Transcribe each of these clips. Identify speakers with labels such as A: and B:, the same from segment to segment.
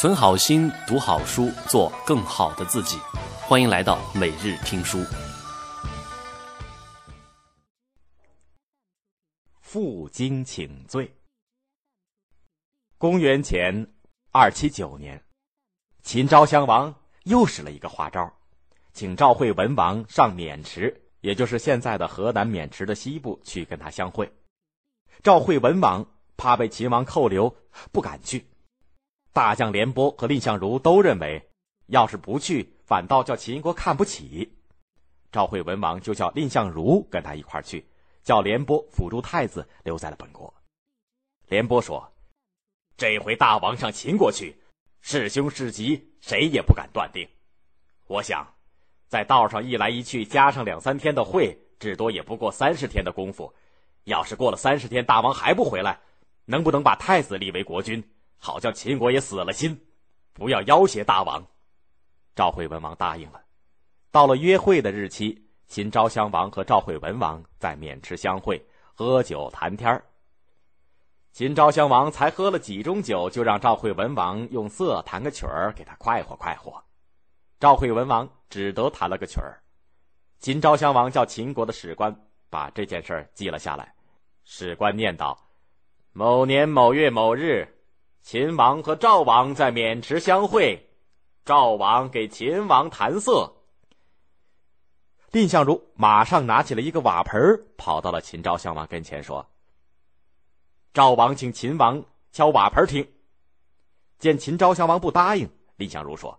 A: 存好心，读好书，做更好的自己。欢迎来到每日听书。
B: 负荆请罪。公元前二七九年，秦昭襄王又使了一个花招，请赵惠文王上渑池，也就是现在的河南渑池的西部去跟他相会。赵惠文王怕被秦王扣留，不敢去。大将廉颇和蔺相如都认为，要是不去，反倒叫秦国看不起。赵惠文王就叫蔺相如跟他一块去，叫廉颇辅助太子留在了本国。廉颇说：“这回大王上秦国去，是凶是吉，谁也不敢断定。我想，在道上一来一去，加上两三天的会，至多也不过三十天的功夫。要是过了三十天，大王还不回来，能不能把太子立为国君？”好叫秦国也死了心，不要要挟大王。赵惠文王答应了。到了约会的日期，秦昭襄王和赵惠文王在渑池相会，喝酒谈天秦昭襄王才喝了几盅酒，就让赵惠文王用瑟弹个曲儿给他快活快活。赵惠文王只得弹了个曲儿。秦昭襄王叫秦国的史官把这件事记了下来。史官念道：“某年某月某日。”秦王和赵王在渑池相会，赵王给秦王弹瑟。蔺相如马上拿起了一个瓦盆，跑到了秦昭襄王跟前说：“赵王请秦王敲瓦盆听。”见秦昭襄王不答应，蔺相如说：“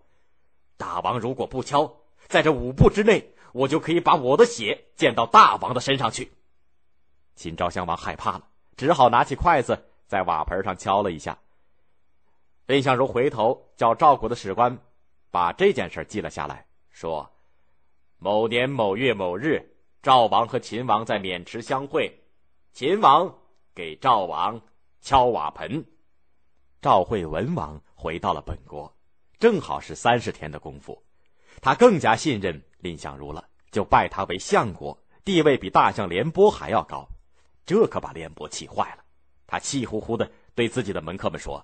B: 大王如果不敲，在这五步之内，我就可以把我的血溅到大王的身上去。”秦昭襄王害怕了，只好拿起筷子在瓦盆上敲了一下。蔺相如回头叫赵国的史官，把这件事记了下来，说：“某年某月某日，赵王和秦王在渑池相会，秦王给赵王敲瓦盆。赵惠文王回到了本国，正好是三十天的功夫，他更加信任蔺相如了，就拜他为相国，地位比大将廉颇还要高。这可把廉颇气坏了，他气呼呼的对自己的门客们说。”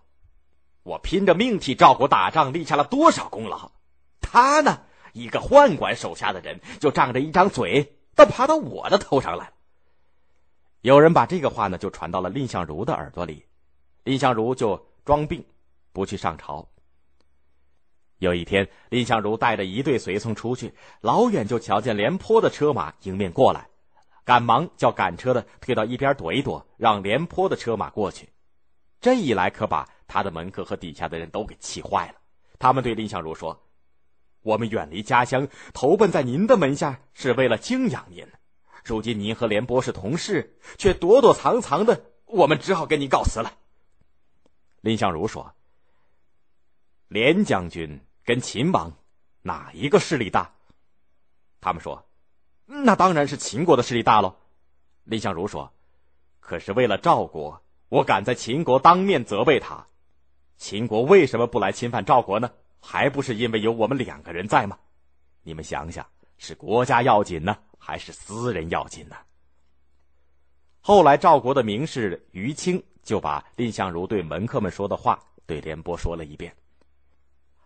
B: 我拼着命替赵国打仗，立下了多少功劳？他呢，一个宦官手下的人，就仗着一张嘴，倒爬到我的头上来。有人把这个话呢，就传到了蔺相如的耳朵里，蔺相如就装病，不去上朝。有一天，蔺相如带着一队随从出去，老远就瞧见廉颇的车马迎面过来，赶忙叫赶车的退到一边躲一躲，让廉颇的车马过去。这一来，可把。他的门客和底下的人都给气坏了，他们对蔺相如说：“我们远离家乡，投奔在您的门下，是为了敬仰您。如今您和廉颇是同事，却躲躲藏藏的，我们只好跟您告辞了。”蔺相如说：“廉将军跟秦王，哪一个势力大？”他们说：“那当然是秦国的势力大喽。”蔺相如说：“可是为了赵国，我敢在秦国当面责备他。”秦国为什么不来侵犯赵国呢？还不是因为有我们两个人在吗？你们想想，是国家要紧呢，还是私人要紧呢？后来赵国的名士于清就把蔺相如对门客们说的话对廉颇说了一遍。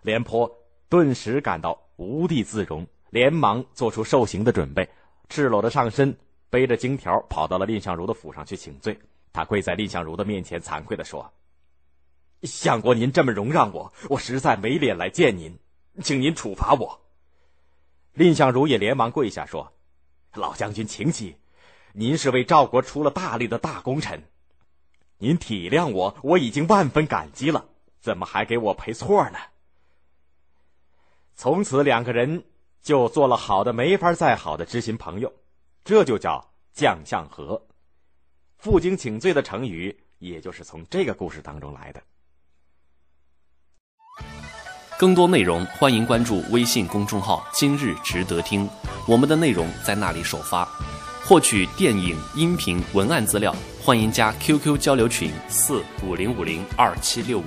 B: 廉颇顿时感到无地自容，连忙做出受刑的准备，赤裸着上身，背着荆条跑到了蔺相如的府上去请罪。他跪在蔺相如的面前，惭愧的说。相国，您这么容让我，我实在没脸来见您，请您处罚我。蔺相如也连忙跪下说：“老将军，请起，您是为赵国出了大力的大功臣，您体谅我，我已经万分感激了，怎么还给我赔错呢？”从此两个人就做了好的没法再好的知心朋友，这就叫将相和。负荆请罪的成语，也就是从这个故事当中来的。
A: 更多内容，欢迎关注微信公众号“今日值得听”，我们的内容在那里首发。获取电影、音频、文案资料，欢迎加 QQ 交流群：四五零五零二七六五。